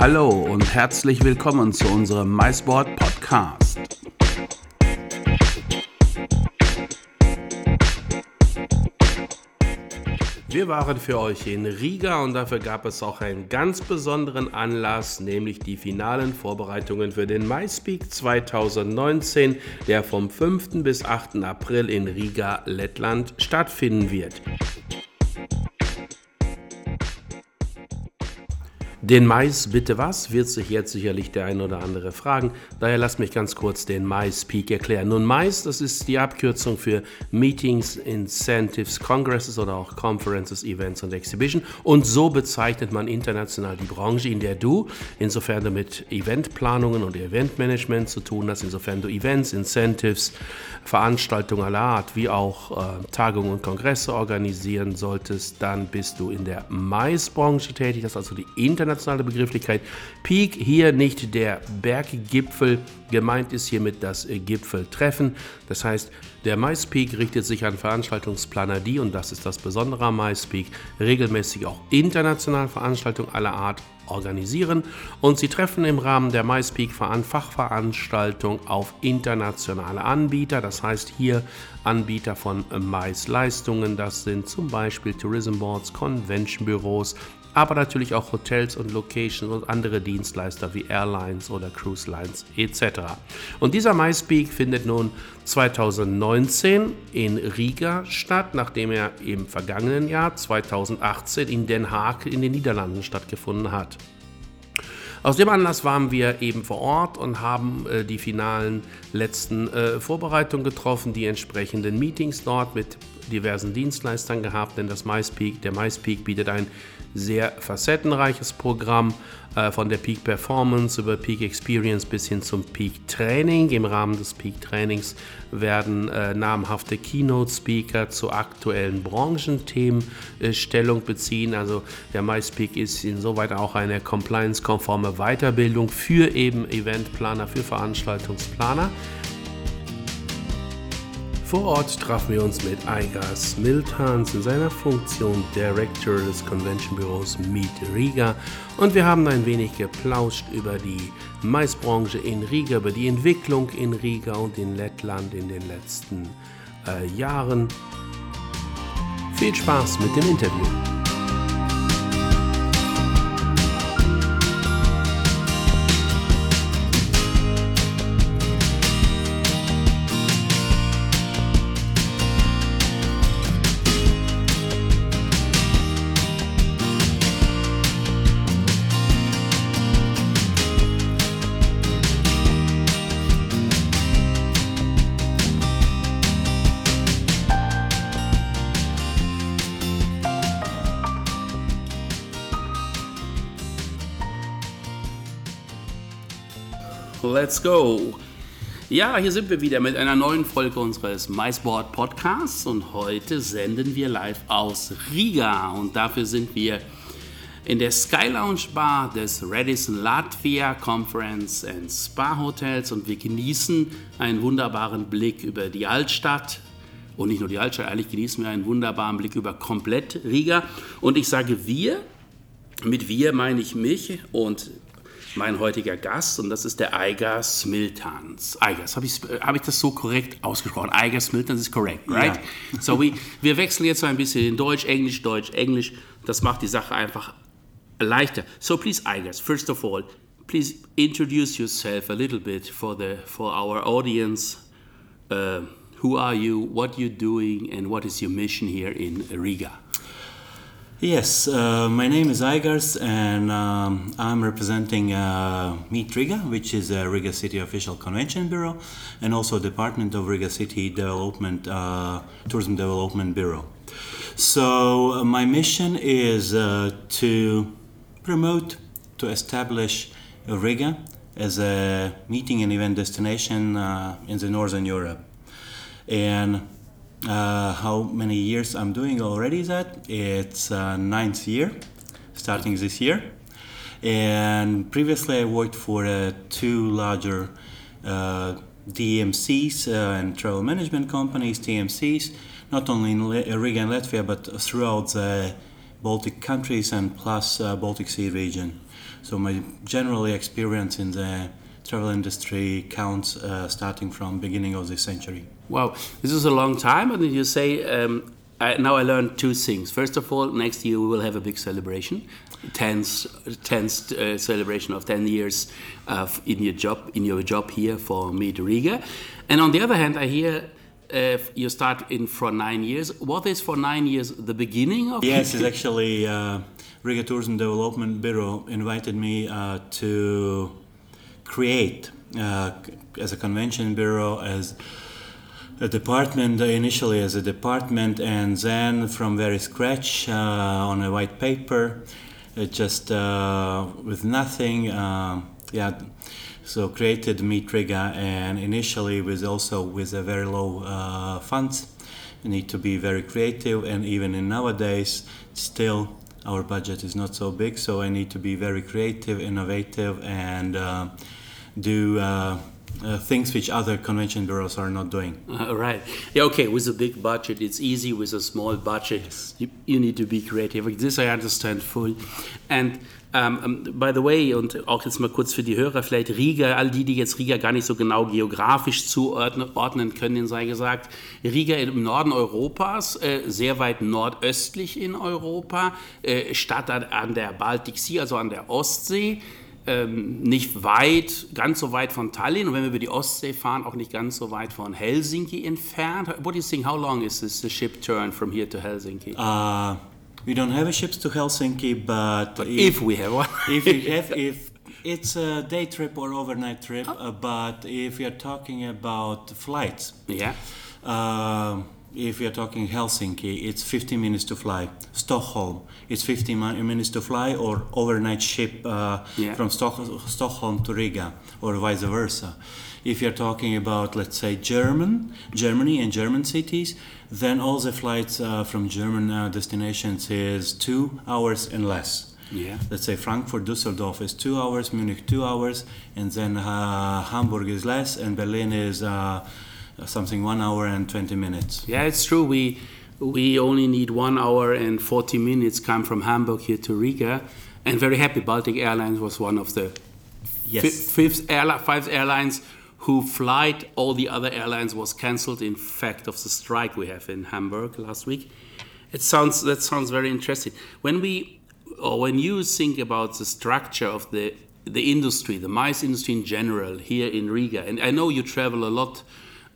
Hallo und herzlich willkommen zu unserem MySport Podcast. Wir waren für euch in Riga und dafür gab es auch einen ganz besonderen Anlass, nämlich die finalen Vorbereitungen für den MySpeak 2019, der vom 5. bis 8. April in Riga, Lettland stattfinden wird. Den Mais bitte was, wird sich jetzt sicherlich der ein oder andere fragen. Daher lasst mich ganz kurz den Mais Peak erklären. Nun, Mais, das ist die Abkürzung für Meetings, Incentives, Congresses oder auch Conferences, Events und Exhibition. Und so bezeichnet man international die Branche, in der du, insofern du mit Eventplanungen und Eventmanagement zu tun hast, insofern du Events, Incentives, Veranstaltungen aller Art, wie auch äh, Tagungen und Kongresse organisieren solltest, dann bist du in der Mais-Branche tätig. Das ist also die internationale internationale Begrifflichkeit. Peak hier nicht der Berggipfel, gemeint ist hiermit das Gipfeltreffen. Das heißt, der MySpeak richtet sich an Veranstaltungsplaner, die, und das ist das Besondere am MySpeak, regelmäßig auch international Veranstaltungen aller Art organisieren und sie treffen im Rahmen der MySpeak Fachveranstaltung auf internationale Anbieter, das heißt hier Anbieter von Mais Leistungen, das sind zum Beispiel Tourism Boards, Convention Büros, aber natürlich auch Hotels und Locations und andere Dienstleister wie Airlines oder Cruise Lines etc. Und dieser MySpeak findet nun 2019 in Riga statt, nachdem er im vergangenen Jahr 2018 in Den Haag in den Niederlanden stattgefunden hat. Aus dem Anlass waren wir eben vor Ort und haben äh, die finalen letzten äh, Vorbereitungen getroffen, die entsprechenden Meetings dort mit diversen Dienstleistern gehabt, denn das MySpeak, der MySpeak bietet ein sehr facettenreiches Programm äh, von der Peak Performance über Peak Experience bis hin zum Peak Training. Im Rahmen des Peak Trainings werden äh, namhafte Keynote-Speaker zu aktuellen Branchenthemen äh, Stellung beziehen. Also der MySpeak ist insoweit auch eine compliance-konforme Weiterbildung für eben Eventplaner, für Veranstaltungsplaner. Vor Ort trafen wir uns mit Aigas Miltans in seiner Funktion Director des Convention Büros Meet Riga und wir haben ein wenig geplauscht über die Maisbranche in Riga, über die Entwicklung in Riga und in Lettland in den letzten äh, Jahren. Viel Spaß mit dem Interview. Let's go! Ja, hier sind wir wieder mit einer neuen Folge unseres MySport Podcasts und heute senden wir live aus Riga und dafür sind wir in der Sky Lounge Bar des Radisson Latvia Conference and Spa Hotels und wir genießen einen wunderbaren Blick über die Altstadt. Und nicht nur die Altstadt, eigentlich genießen wir einen wunderbaren Blick über komplett Riga. Und ich sage wir, mit wir meine ich mich und mein heutiger Gast und das ist der Eiger Smiltans. Eigers, habe ich, hab ich das so korrekt ausgesprochen? Eiger Smiltans ist korrekt, right? Ja. So, we, wir wechseln jetzt so ein bisschen in Deutsch, Englisch, Deutsch, Englisch. Das macht die Sache einfach leichter. So, please, Eigers, first of all, please introduce yourself a little bit for, the, for our audience. Uh, who are you, what you're doing, and what is your mission here in Riga? Yes, uh, my name is Igars, and um, I'm representing uh, Meet Riga, which is a Riga City Official Convention Bureau, and also Department of Riga City Development, uh, Tourism Development Bureau. So uh, my mission is uh, to promote, to establish Riga as a meeting and event destination uh, in the Northern Europe, and uh, how many years I'm doing already that. It's uh, ninth year, starting this year. And previously I worked for uh, two larger uh, DMCs uh, and travel management companies, TMCs, not only in Riga and Latvia, but throughout the Baltic countries and plus uh, Baltic Sea region. So my generally experience in the travel industry counts uh, starting from beginning of the century. Wow, this is a long time, and you say um, I, now I learned two things. First of all, next year we will have a big celebration, 10th, 10th uh, celebration of 10 years of in your job in your job here for Meet Riga. And on the other hand, I hear uh, you start in for nine years. What is for nine years the beginning of? Yes, it's actually uh, Riga Tourism Development Bureau invited me uh, to create uh, as a convention bureau as a department initially as a department and then from very scratch uh, on a white paper uh, just uh, with nothing uh, yeah so created Meet Riga and initially with also with a very low uh, funds you need to be very creative and even in nowadays still our budget is not so big so I need to be very creative innovative and do uh, things which other convention bureaus are not doing. Uh, right. Yeah. Okay. With a big budget, it's easy. With a small budget, yes. you, you, need to be creative. This I understand full. And um, um, by the way, und auch jetzt mal kurz für die Hörer, vielleicht Riga, all die, die jetzt Riga gar nicht so genau geografisch zuordnen können, sei gesagt, Riga im Norden Europas, äh, sehr weit nordöstlich in Europa, äh, Stadt an, an der Baltic Sea, also an der Ostsee ähm, nicht weit, ganz so weit von Tallinn und wenn wir über die Ostsee fahren, auch nicht ganz so weit von Helsinki entfernt. What do you think? How long is this the ship turn from here to Helsinki? Uh, we don't have a ship to Helsinki, but, but if, if, we have one, if we have, if it's a day trip or overnight trip, oh. uh, but if you're talking about flights, yeah. Uh, if you're talking Helsinki, it's 15 minutes to fly. Stockholm, it's 15 minutes to fly, or overnight ship uh, yeah. from Stock- Stockholm to Riga, or vice versa. If you're talking about, let's say, German, Germany and German cities, then all the flights uh, from German uh, destinations is two hours and less. Yeah. Let's say Frankfurt, Düsseldorf is two hours, Munich two hours, and then uh, Hamburg is less, and Berlin is uh, something one hour and 20 minutes. Yeah, it's true. We we only need one hour and 40 minutes come from Hamburg here to Riga, and very happy. Baltic Airlines was one of the yes. fifth airli- five airlines who flight. All the other airlines was cancelled. In fact, of the strike we have in Hamburg last week. It sounds that sounds very interesting. When we or when you think about the structure of the the industry, the mice industry in general here in Riga, and I know you travel a lot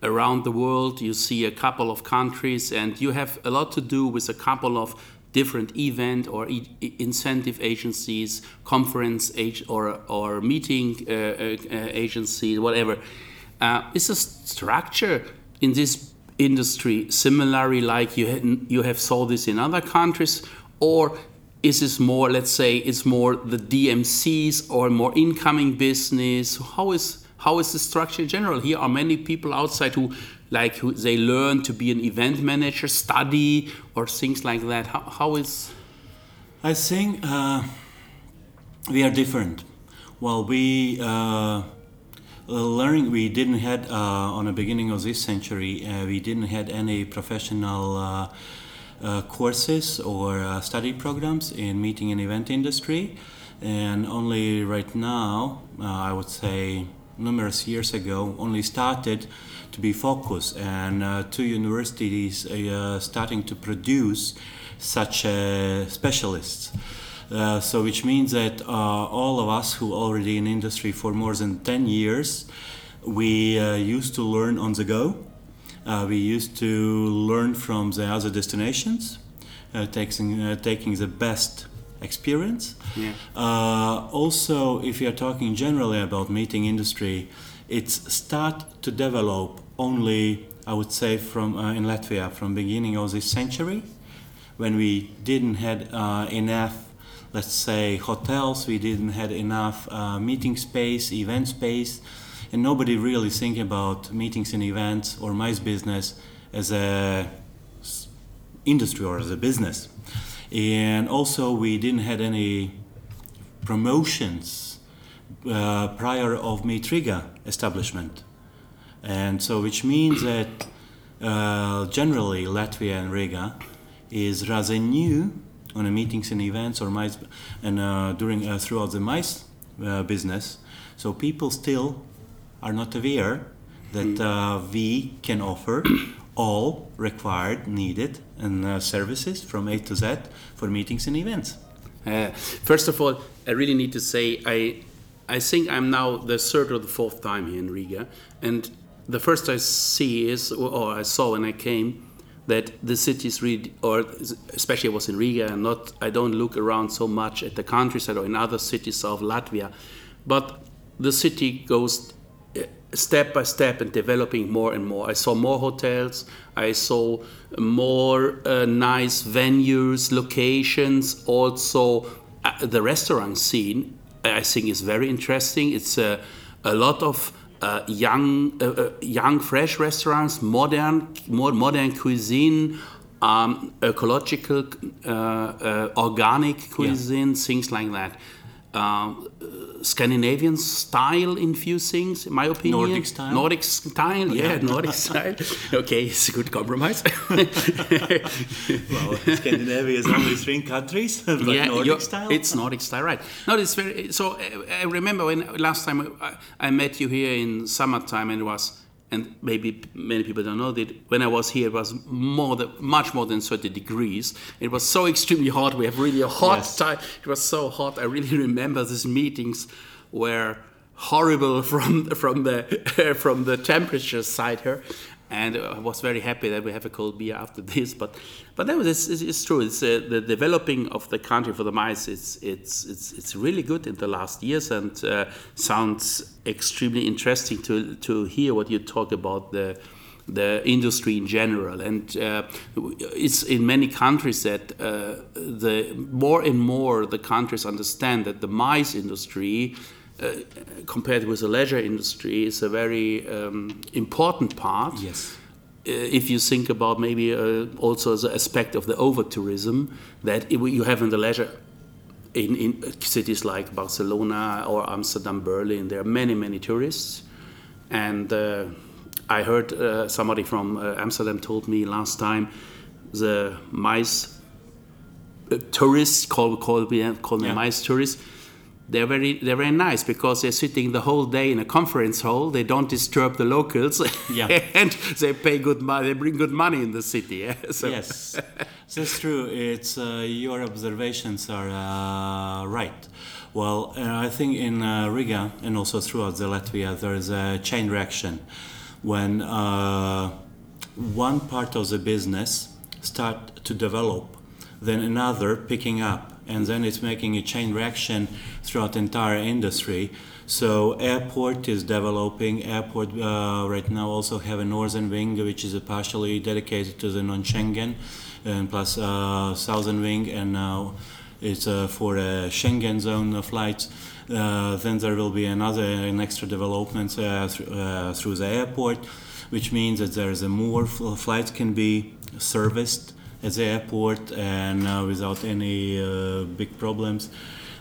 around the world. You see a couple of countries, and you have a lot to do with a couple of different event or e incentive agencies, conference age or or meeting uh, uh, agency, whatever. Uh, is the structure in this industry similarly like you ha you have saw this in other countries, or is this more, let's say, it's more the DMCs or more incoming business? How is how is the structure in general? Here are many people outside who like who they learn to be an event manager, study or things like that. How, how is? I think uh, we are different. Well, we uh, learning we didn't had uh, on the beginning of this century uh, we didn't had any professional. Uh, uh, courses or study programs in meeting and event industry and only right now i would say numerous years ago only started to be focused. And uh, two universities uh, starting to produce such uh, specialists. Uh, so which means that uh, all of us who already in industry for more than 10 years we uh, used to learn on the go. We used to learn from the other destinations taking, taking the best experience. Yeah. Uh, also, if you are talking generally about meeting industry, it's start to develop only, I would say, from uh, in Latvia from beginning of this century, when we didn't had uh, enough, let's say, hotels, we didn't had enough uh, meeting space, event space, and nobody really think about meetings and events or my business as a industry or as a business and also we didn't had any promotions uh, prior of Meet Riga establishment, and so which means that uh, generally Latvia and Riga is rather new on a meetings and events or mice and uh, during uh, throughout the mice uh, business. So people still are not aware that uh, we can offer all required, needed, and uh, services from A to Z for meetings and events. Uh, first of all, I really need to say I, I think I'm now the third or the fourth time here in Riga, and the first I see is, or I saw when I came, that the city is really, or especially I was in Riga, and not I don't look around so much at the countryside or in other cities of Latvia, but the city goes step by step and developing more and more. I saw more hotels, I saw more uh, nice venues, locations, also uh, the restaurant scene. I think is very interesting. It's uh, a lot of uh, young, uh, uh, young, fresh restaurants, modern, more modern cuisine, um, ecological, organic cuisine, yeah. things like that. Um, Scandinavian style in few things, in my opinion. Nordic style. Nordic style, yeah, Nordic style. Okay, it's a good compromise. well, Scandinavia is only three countries, but yeah, Nordic style. It's Nordic style, right? No, it's very. So I remember when last time I, I met you here in summertime, and it was and maybe many people don't know that when I was here, it was more than, much more than 30 degrees. It was so extremely hot. We have really a hot yes. time. It was so hot. I really remember these meetings were horrible from from the from the temperature side here and I was very happy that we have a cold beer after this. But but that was it's, it's true. It's uh, the developing of the country for the mice. It's it's it's it's really good in the last years and uh, sounds extremely interesting to to hear what you talk about the the industry in general and uh, it's in many countries that uh, the more and more the countries understand that the mice industry compared with the leisure industry is a very um, important part. Yes. Uh, if you think about maybe uh, also the aspect of the over tourism that you have in the leisure in, in cities like Barcelona or Amsterdam, Berlin, there are many, many tourists. And uh, I heard uh, somebody from uh, Amsterdam told me last time the mice tourists, call, call, call them yeah. mice tourists, they're very they're very nice because they're sitting the whole day in a conference hall. They don't disturb the locals, yeah. and they pay good money. They bring good money in the city. Yeah? So. Yes, that's true. It's uh, your observations are uh, right. Well, uh, I think in uh, Riga and also throughout the Latvia there is a chain reaction when uh, one part of the business start to develop, then another picking up and then it's making a chain reaction throughout the entire industry. So airport is developing. Airport uh, right now also have a northern wing, which is partially dedicated to the non-Schengen, and plus uh, southern wing, and now it's uh, for a Schengen zone flights. Uh, then there will be another an extra development uh, th- uh, through the airport, which means that there's a more flights can be serviced at the airport and uh, without any uh, big problems.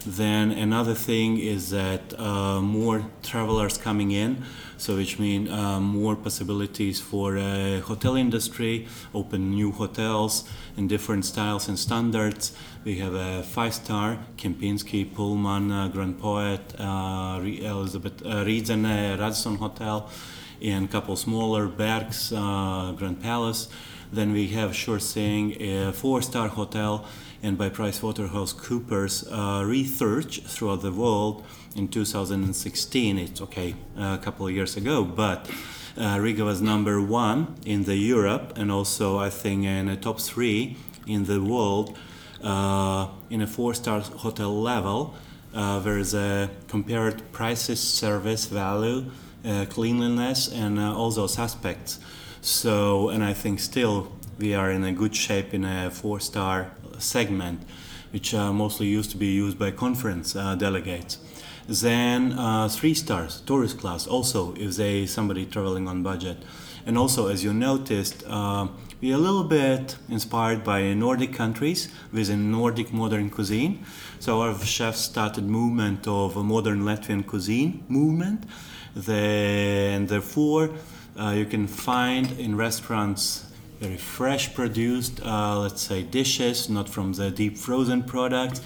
Then another thing is that uh, more travelers coming in, so which means uh, more possibilities for uh, hotel industry, open new hotels in different styles and standards. We have a five-star Kempinski, Pullman, uh, Grand Poet, Elizabeth uh, Riedzene, Radisson Hotel, and a couple smaller Bergs, Grand Palace. Then we have Sure Saying, a four-star hotel, and by PricewaterhouseCoopers uh, research throughout the world in 2016. It's okay, a couple of years ago, but uh, Riga was number one in the Europe, and also I think in the top three in the world uh, in a four-star hotel level. Uh, there is a compared prices, service, value, uh, cleanliness, and uh, all those aspects. So, and I think still we are in a good shape in a four star segment, which uh, mostly used to be used by conference uh, delegates. Then uh, three stars, tourist class, also if they somebody traveling on budget. And also, as you noticed, uh, we are a little bit inspired by Nordic countries with a Nordic modern cuisine. So our chefs started movement of a modern Latvian cuisine movement. The, and therefore, uh, you can find in restaurants very fresh produced, uh, let's say, dishes, not from the deep frozen products,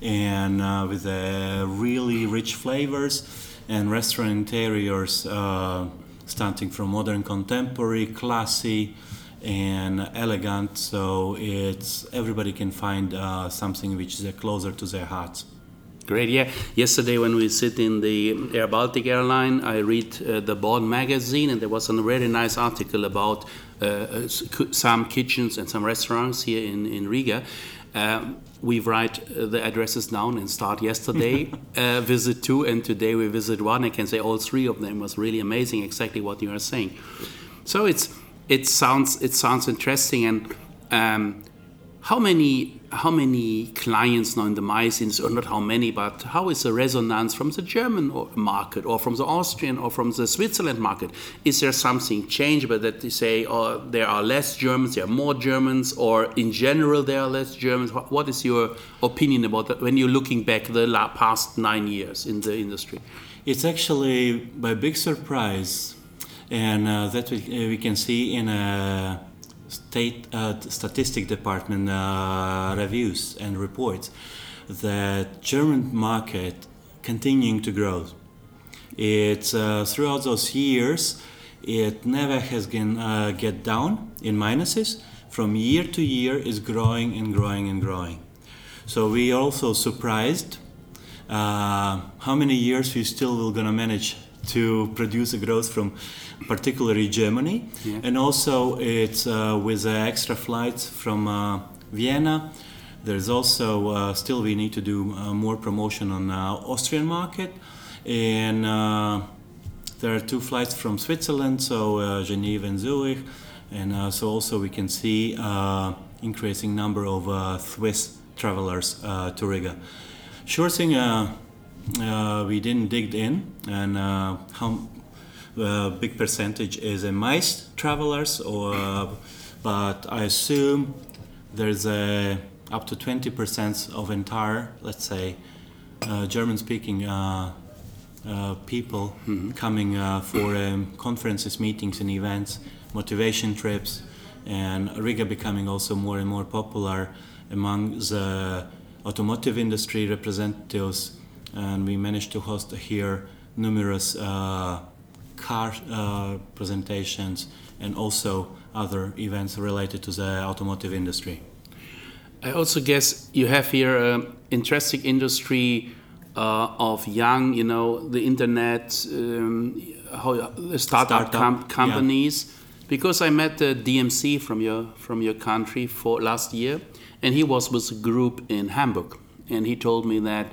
and uh, with uh, really rich flavors and restaurant interiors uh, starting from modern contemporary, classy, and elegant. So it's everybody can find uh, something which is closer to their hearts. Great, yeah. Yesterday, when we sit in the Air Baltic airline, I read uh, the Board magazine, and there was a very nice article about uh, uh some kitchens and some restaurants here in, in Riga. Um, we write uh, the addresses down and start yesterday uh, visit two, and today we visit one. I can say all three of them was really amazing, exactly what you are saying. So it's it sounds it sounds interesting, and um, how many how many clients now in the industry, or not how many, but how is the resonance from the German market or from the Austrian or from the Switzerland market? Is there something changeable that they say, oh, there are less Germans, there are more Germans, or in general there are less Germans? What is your opinion about that when you're looking back the past nine years in the industry? It's actually by big surprise, and uh, that we, uh, we can see in a state uh, statistic department uh, reviews and reports that German market continuing to grow. It's uh, throughout those years, it never has been uh, get down in minuses. From year to year, is growing and growing and growing. So we also surprised uh, how many years we still will gonna manage to produce a growth from particularly Germany. Yeah. And also it's uh, with uh, extra flights from uh, Vienna. There's also uh, still we need to do uh, more promotion on Austrian market. And there are two flights from Switzerland, so Geneva and Zurich. And so also we can see increasing number of Swiss travelers to Riga. Sure thing uh, we didn't dig in and uh, how uh, big percentage is in mice travelers or uh, but I assume there's a up to 20% of entire let's say uh, German speaking uh, people mm-hmm. coming for um, conferences meetings and events motivation trips and Riga becoming also more and more popular among the automotive industry representatives and we managed to host here numerous uh, car uh, presentations and also other events related to the automotive industry. I also guess you have here an interesting industry uh, of young, you know, the internet, um, how, the startup, startup com companies. Yeah. Because I met the DMC from your from your country for last year, and he was with a group in Hamburg, and he told me that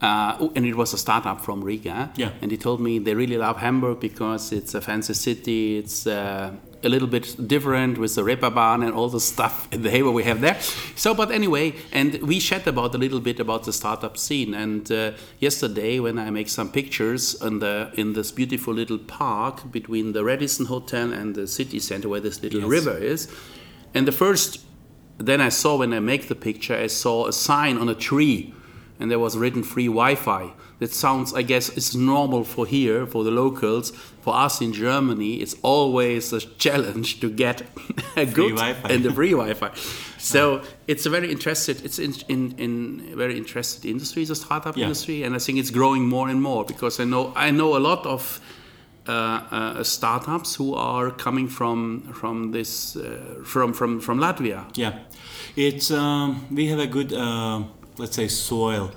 uh, and it was a startup from Riga. Yeah. And he told me they really love Hamburg because it's a fancy city. It's uh, a little bit different with the Reeperbahn and all the stuff in the Haber we have there. So, but anyway, and we chat about a little bit about the startup scene. And uh, yesterday, when I make some pictures in the in this beautiful little park between the Radisson Hotel and the city center, where this little yes. river is, and the first, then I saw when I make the picture, I saw a sign on a tree and there was written free Wi-Fi. That sounds, I guess, it's normal for here, for the locals. For us in Germany, it's always a challenge to get a good Wi-Fi. and the free Wi-Fi. So it's a very interested, it's in, in, in very interested industry, the startup yeah. industry, and I think it's growing more and more because I know I know a lot of uh, uh, startups who are coming from from this uh, from from from Latvia. Yeah, it's um, we have a good uh, let's say, soil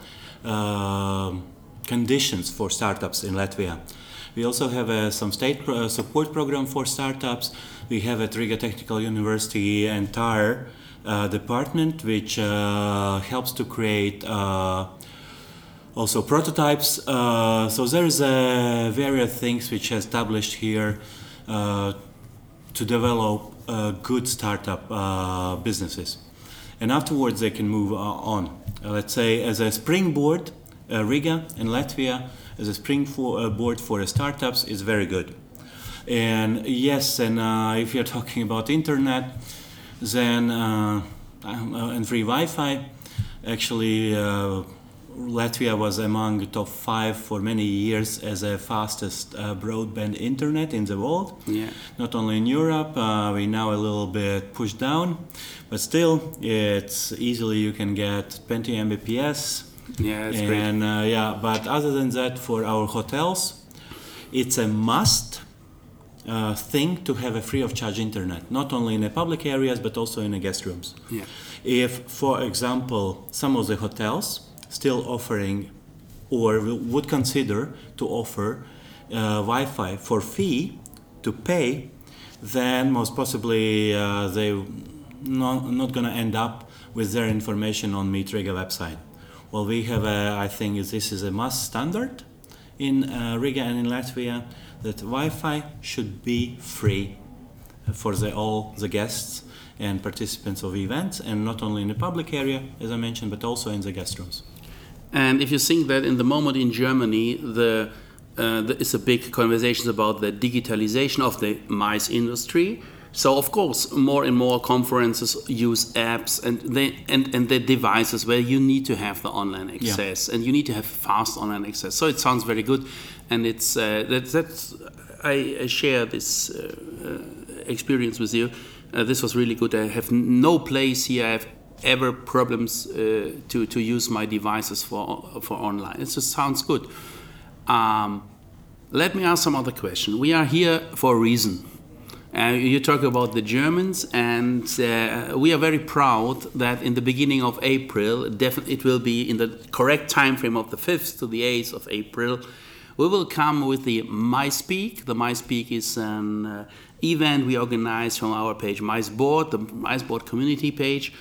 uh, conditions for startups in Latvia. We also have uh, some state pro- uh, support program for startups. We have at Riga Technical University entire uh, department which uh, helps to create uh, also prototypes. so there is a various things which established here to develop good startup businesses and afterwards they can move on. Uh, let's say as a springboard, uh, Riga and Latvia as a springboard uh, for startups is very good. And yes, and if you're talking about internet, then and free Wi-Fi, actually Latvia was among the top five for many years as the fastest uh, broadband internet in the world. Yeah. Not only in Europe, uh, we now a little bit pushed down, but still, it's easily you can get 20 Mbps. Yeah, it's and great. uh, yeah, but other than that, for our hotels, it's a must uh, thing to have a free of charge internet, not only in the public areas but also in the guest rooms. Yeah. If, for example, some of the hotels still offering or would consider to offer uh, Wi-Fi for fee to pay, then most possibly uh, they not, not going to end up with their information on Meet Riga website. Well, we have a, I think this is a must standard in uh, Riga and in Latvia that Wi-Fi should be free for the, all the guests and participants of events, and not only in the public area, as I mentioned, but also in the guest rooms. And if you think that in the moment in Germany, the uh, there is a big conversation about the digitalization of the mice industry. So of course, more and more conferences use apps and they and, and the devices where you need to have the online access and you need to have fast online access. So it sounds very good, and it's uh, that, that's I, I share this uh, uh, experience with you. Uh, this was really good. I have no place here. I have ever problems uh, to to use my devices for for online. It just sounds good. Um, let me ask some other question. We are here for a reason. Uh, you talk about the Germans, and uh, we are very proud that in the beginning of April, it will be in the correct time frame of the 5th to the 8th of April, we will come with the MICE Peak. The MICE Peak is an uh, event we organize from our page MICEboard, the MICEboard community page.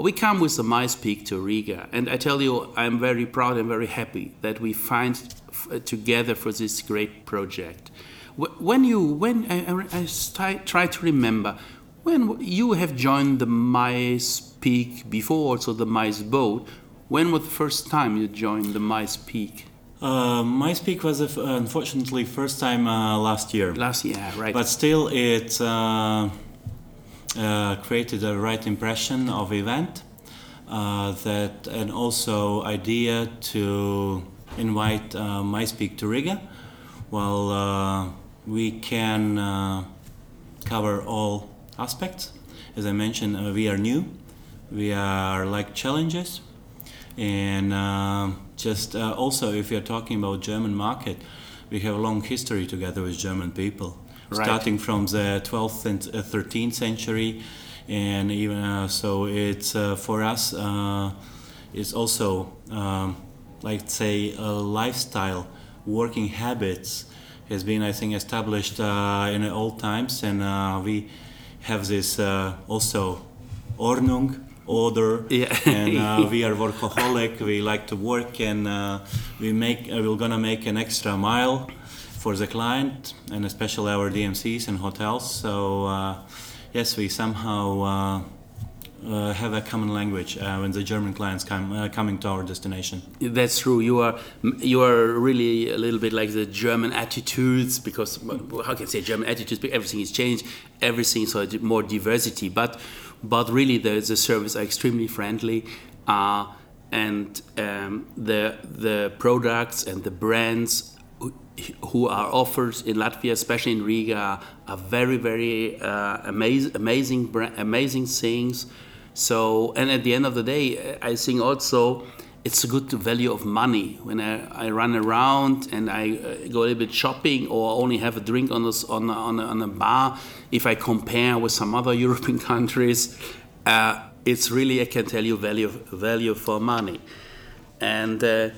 We come with the mice MySpeak to Riga, and I tell you, I'm very proud and very happy that we find f- together for this great project. When you, when I, I, I try to remember, when you have joined the mice MySpeak before, also the mice boat, when was the first time you joined the mice MySpeak? Uh, MICE Peak was uh, unfortunately first time uh, last year, Last year, right? but still it uh, created a right impression of event uh, that and also idea to invite uh, MICE Peak to Riga. Well, uh, we can uh, cover all aspects. As I mentioned, uh, we are new. We are like challenges, and uh, just uh, also if you're talking about German market, we have a long history together with German people, Right. starting from the 12th and uh, 13th century, and even uh, so it's uh, for us. Uh, it's also um, like say a lifestyle, working habits has been I think established uh, in old times, and uh, we have this uh, also Ordnung, order, Yeah. and uh, we are workaholic. We like to work, and uh, we make uh, we're gonna make an extra mile for the client, and especially our DMCs and hotels. So uh, yes, we somehow. Uh, uh, have a common language uh, when the German clients come uh, coming to our destination. That's true. You are you are really a little bit like the German attitudes because well, how can I say German attitudes? But everything is changed. Everything so more diversity. But but really the the service are extremely friendly, and um, the the products and the brands who- are offered in Latvia, especially in Riga, are very very uh, amazing amazing amazing things. So, and at the end of the day, I think also it's a good value of money when I, I run around and I uh, go a little bit shopping or only have a drink on this on a, on on a bar. If I compare with some other European countries, uh, it's really I can tell you value value for money. And uh,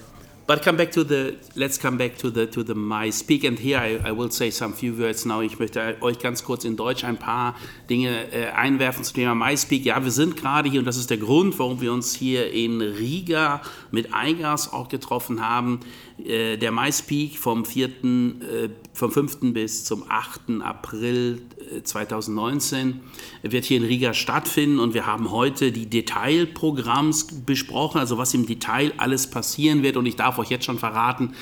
but come back to the let's come back to the to the my speak and here I, I will say some few words now. Ich möchte euch ganz kurz in Deutsch ein paar Dinge äh, einwerfen zum Thema MySpeak. Ja, wir sind gerade hier und das ist der Grund, warum wir uns hier in Riga mit Eigas auch getroffen haben. Äh, der MySpeak vom 4., äh, vom 5. bis zum 8. April äh, 2019 wird hier in Riga stattfinden und wir haben heute die Detailprogramms besprochen, also was im Detail alles passieren wird und ich darf euch jetzt schon verraten,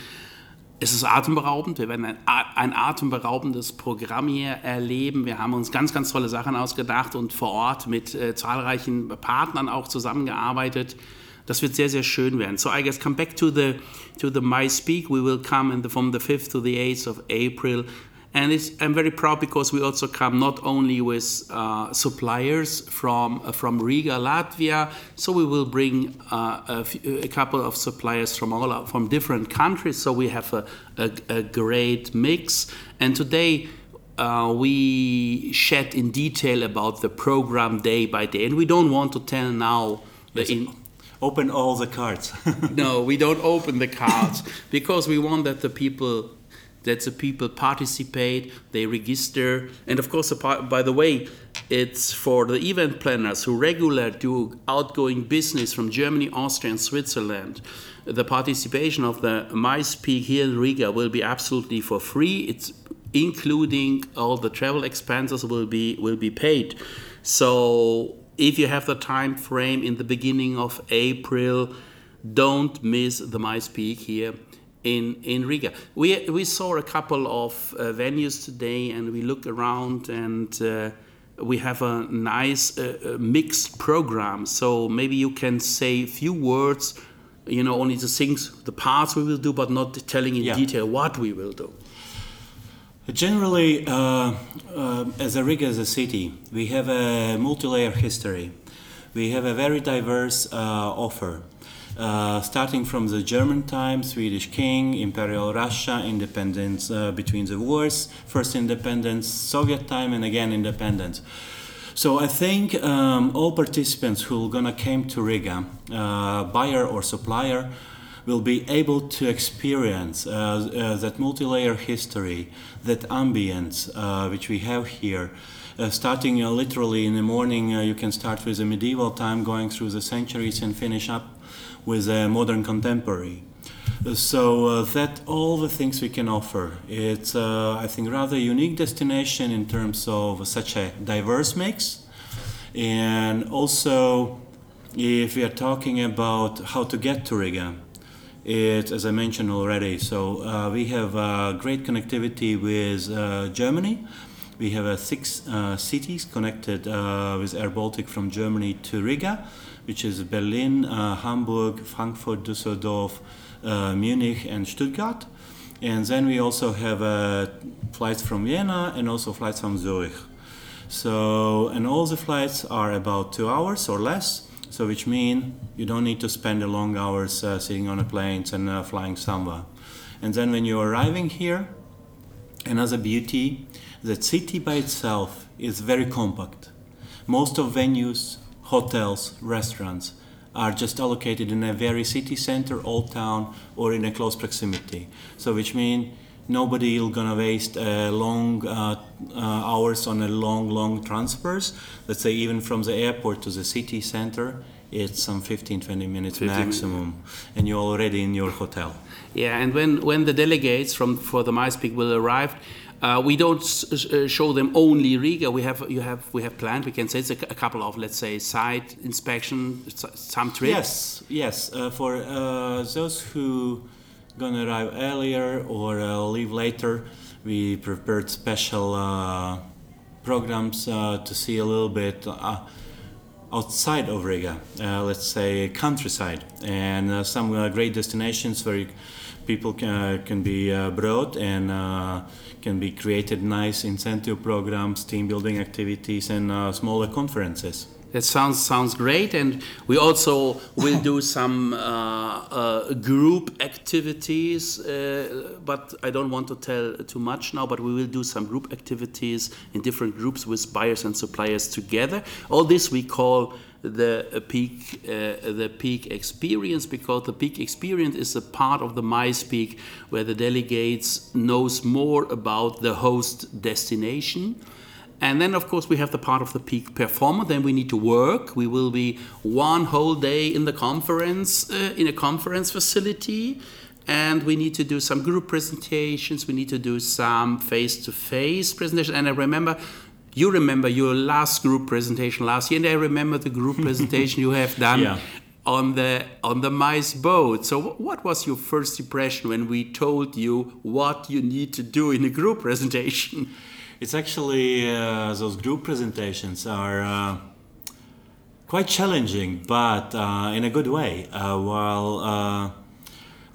es ist atemberaubend. Wir werden ein, ein atemberaubendes Programm hier erleben. Wir haben uns ganz, ganz tolle Sachen ausgedacht und vor Ort mit äh, zahlreichen Partnern auch zusammengearbeitet, Das wird sehr, sehr schön werden. So I guess come back to the to the My Speak. We will come in the, from the 5th to the 8th of April. And I'm very proud because we also come not only with uh, suppliers from uh, from Riga, Latvia. So we will bring uh, a, few, a, couple of suppliers from all from different countries. So we have a, a, a great mix. And today uh, we shed in detail about the program day by day, and we don't want to tell now the in- open all the cards. no, we don't open the cards because we want that the people that the people participate, they register, and of course, by the way, it's for the event planners who regularly do outgoing business from Germany, Austria, and Switzerland. The participation of the MICE Peak here in Riga will be absolutely for free. It's including all the travel expenses will be will be paid. So if you have the time frame in the beginning of April, don't miss the MICE Peak here in in Riga. We we saw a couple of uh, venues today, and we look around and. Uh, we have a nice uh, uh mixed program, so maybe you can say a few words, you know, only the things, the parts we will do, but not telling in yeah. detail what we will do. Generally, uh, uh, as a Riga as a city, we have a multi-layer history. We have a very diverse uh, offer, uh, starting from the German time, Swedish king, Imperial Russia, independence uh, between the wars, first independence, Soviet time, and again independence. So I think um, all participants who are gonna came to Riga, uh, buyer or supplier, will be able to experience uh, uh, that multi-layer history, that ambience uh, which we have here. Uh, starting uh, literally in the morning, you can start with the medieval time, going through the centuries, and finish up with a modern contemporary. So that all the things we can offer. It's I think rather unique destination in terms of such a diverse mix, and also if we are talking about how to get to Riga, it's as I mentioned already. So uh, we have uh, great connectivity with uh, Germany. We have uh, six uh, cities connected uh, with Air Baltic from Germany to Riga, which is Berlin, Hamburg, Frankfurt, Düsseldorf, Munich, and Stuttgart. And then we also have flights from Vienna and also flights from Zurich. So, and all the flights are about two hours or less so which means you don't need to spend the long hours uh, sitting on a plane and uh, flying somewhere. And then when you're arriving here, another beauty, the city by itself is very compact. Most of venues, hotels, restaurants are just allocated in a very city center, old town, or in a close proximity. So which means nobody is gonna waste uh, long uh, uh, hours on a long long transfers let's say even from the airport to the city center it's some 15 20 minutes 15 maximum minutes. and you're already in your hotel yeah and when when the delegates from for the MICE Peak will arrive uh, we don't uh, show them only Riga. We have you have we have planned. We can say it's a, couple of let's say site inspection, some trips. Yes, yes. Uh, for uh, those who gonna arrive earlier or uh, leave later. We prepared special uh, programs to see a little bit outside of Riga, let's say countryside, and some great destinations where people can, can be brought and can be created nice incentive programs, team building activities, and smaller conferences. That sounds sounds great, and we also will do some uh, uh, group activities. Uh, but I don't want to tell too much now. But we will do some group activities in different groups with buyers and suppliers together. All this we call the peak uh, the peak experience because the peak experience is a part of the MICE Peak where the delegates knows more about the host destination and then, of course, we have the part of the peak performer. Then we need to work. We will be one whole day in the conference, uh, in a conference facility. And we need to do some group presentations. We need to do some face to face presentation. And I remember, you remember your last group presentation last year. And I remember the group presentation you have done. Yeah. On the on the mice boat. So, what was your first impression when we told you what you need to do in a group presentation? It's actually uh, those group presentations are uh, quite challenging, but uh, in a good way. Uh, while uh,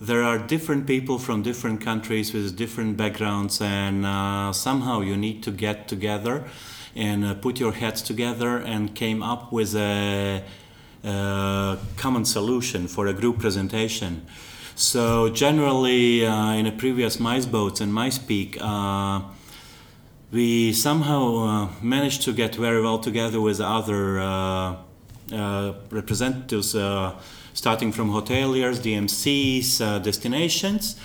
there are different people from different countries with different backgrounds, and uh, somehow you need to get together and uh, put your heads together and came up with a, a common solution for a group presentation. So generally, uh, in a previous mice boats and mice peak we somehow uh, managed to get very well together with other uh, uh, representatives, uh, starting from hoteliers, DMCs, uh, destinations,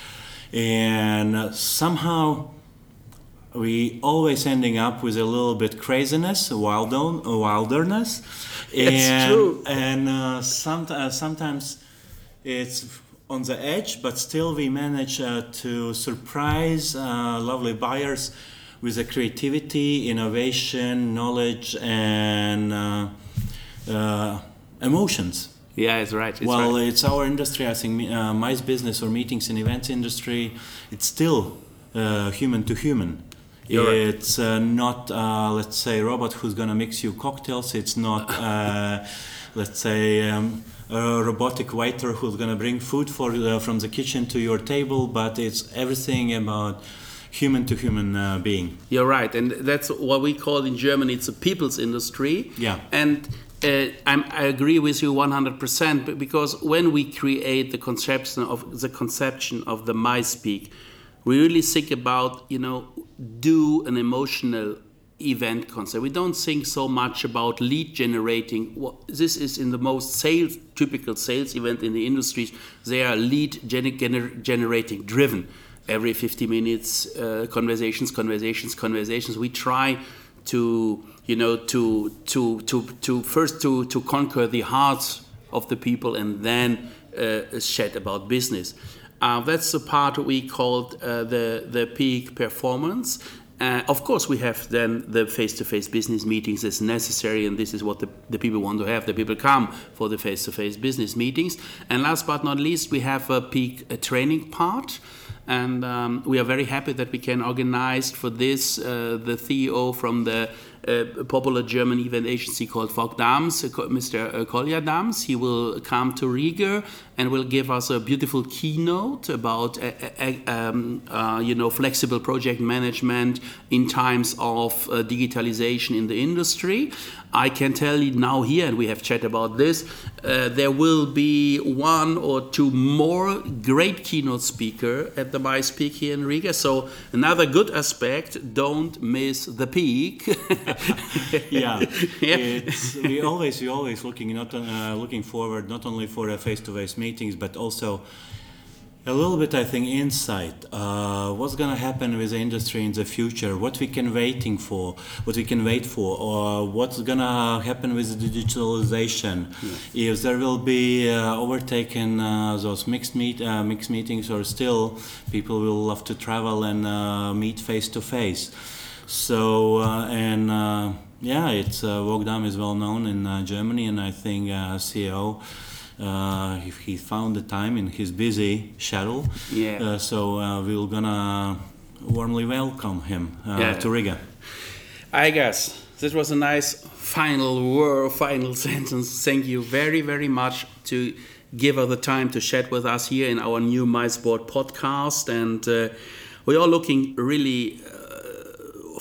and somehow we always ending up with a little bit craziness, wilder, wilderness, and true. and uh, some, sometimes it's on the edge, but still we manage to surprise lovely buyers with the creativity, innovation, knowledge, and uh, uh, emotions. Yeah, it's right. It's well, right. it's our industry. I think uh, MICE business or meetings and events industry. It's still uh, human to human. You're it's uh, not, uh, let's say, robot who's gonna mix you cocktails. It's not, uh, let's say. Um, a robotic waiter who's gonna bring food for uh, from the kitchen to your table, but it's everything about human to human uh, being. You're right, and that's what we call in Germany. It's a people's industry. Yeah, and. Uh, i agree with you 100% because when we create the conception of the conception of the MICE Peak, we really think about you know do an emotional event concept. We don't think so much about lead generating. This is in the most sales typical sales event in the industries. They are lead gener generating driven every 50 minutes uh, conversations conversations conversations we try to you know to to to to first to to conquer the hearts of the people and then uh, chat about business uh, that's the part we called uh, the the peak performance uh, of course, we have then the face-to-face business meetings as necessary, and this is what the, the people want to have. The people come for the face-to-face business meetings. And last but not least, we have a peak a training part. And um, we are very happy that we can organize for this uh, the CEO from the uh, popular German event agency called Vok Dams, uh, Mr. Colja Dams. He will come to Riga and will give us a beautiful keynote about uh, uh, um, uh, you know flexible project management in times of digitalization in the industry. I can tell you now here, and we have chat about this, uh, there will be one or two more great keynote speaker at the MICE Peak here in Riga. So another good aspect, don't miss the peak. yeah, yeah. we always we always looking not uh, looking forward not only for face-to-face meetings but also a little bit, I think, insight. Uh, what's going to happen with the industry in the future? What we can waiting for? What we can wait for? Or what's going to happen with the digitalization? Yeah. If there will be uh, overtaken uh, those mixed meet uh, mixed meetings, or still people will love to travel and uh, meet face to face. So uh, and yeah, it's uh, Vok Dams is well known in Germany, and I think CEO uh, if he found the time in his busy schedule. Yeah. Uh, so uh, we're gonna warmly welcome him uh, yeah. to Riga. I guess this was a nice final word, final sentence. Thank you very, very much to give us the time to chat with us here in our new MICEboard podcast, and uh, we are looking really uh,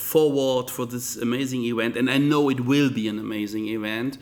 forward for this amazing event. And I know it will be an amazing event.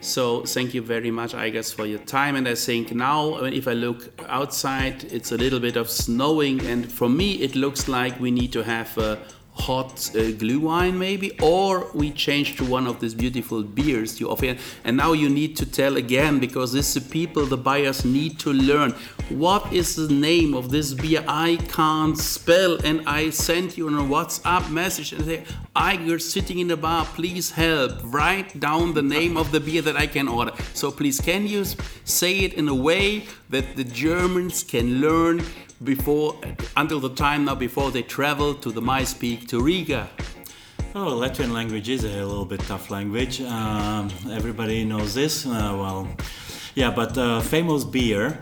So thank you very much, I guess, for your time. And I think now, if I look outside, it's a little bit of snowing, and for me, it looks like we need to have a hot uh, wine, maybe or we change to one of these beautiful beers you offer. And now you need to tell again because this the people the buyers need to learn. What is the name of this beer? I can't spell. And i sent you a whatsapp message and say Iger sitting in the bar. Please help. Write down the name of the beer that i can order. So please can you say it in a way that the germans can learn before until the time now before they travel to the MICE Peak to Riga? Oh, Latvian language is a little bit tough language. Um, everybody knows this. Uh, well, yeah, but uh, famous beer,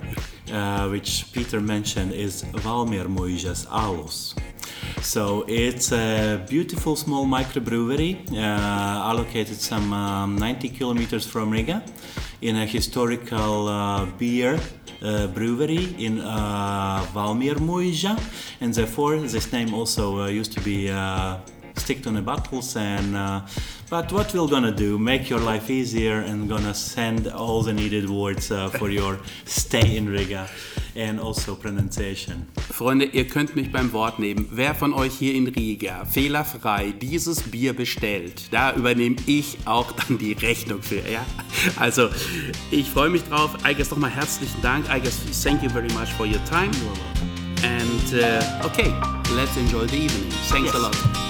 uh, which Peter mentioned, is Valmiermuižas alus. So it's a beautiful small microbrewery uh, allocated some um, 90 kilometers from Riga in a historical uh, beer uh, brewery in uh, Valmiermuiža, and therefore this name also uh, used to be uh, sticked on the bottles. And uh, but what we're gonna do? Make your life easier and gonna send all the needed words uh, for your stay in Riga and also pronunciation. Freunde, ihr könnt mich beim Wort nehmen. Wer von euch hier in Riga fehlerfrei dieses Bier bestellt, da übernehme ich auch dann die Rechnung für. Ja? Also, ich freue mich drauf. I guess nochmal herzlichen Dank. I guess thank you very much for your time. And uh, okay, let's enjoy the evening. Thanks Yes. a lot.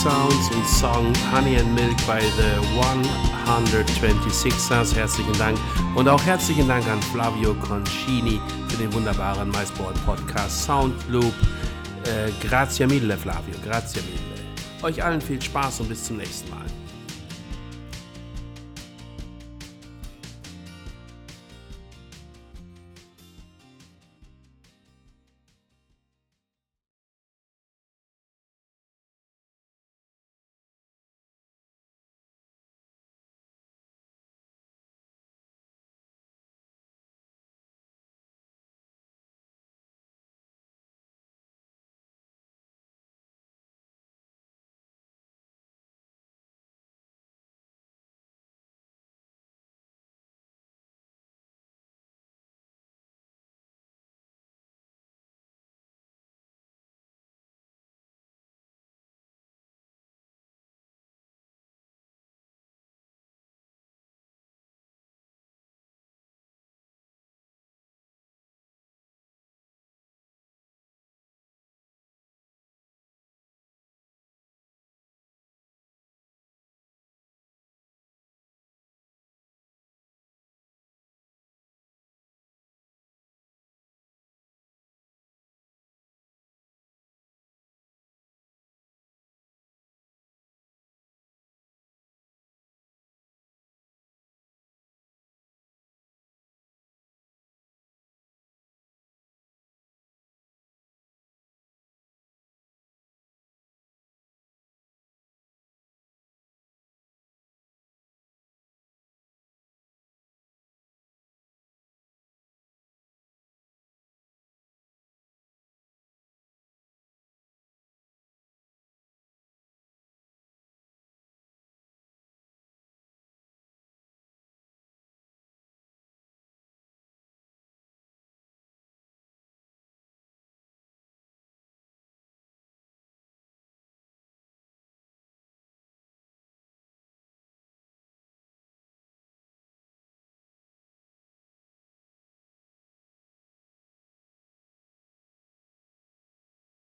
Sounds und Song Honey and Milk bei The 126ers. Herzlichen Dank. Und auch herzlichen Dank an Flavio Concini für den wunderbaren MySport Podcast Soundloop. Äh, grazie mille, Flavio. Grazie mille. Euch allen viel Spaß und bis zum nächsten Mal.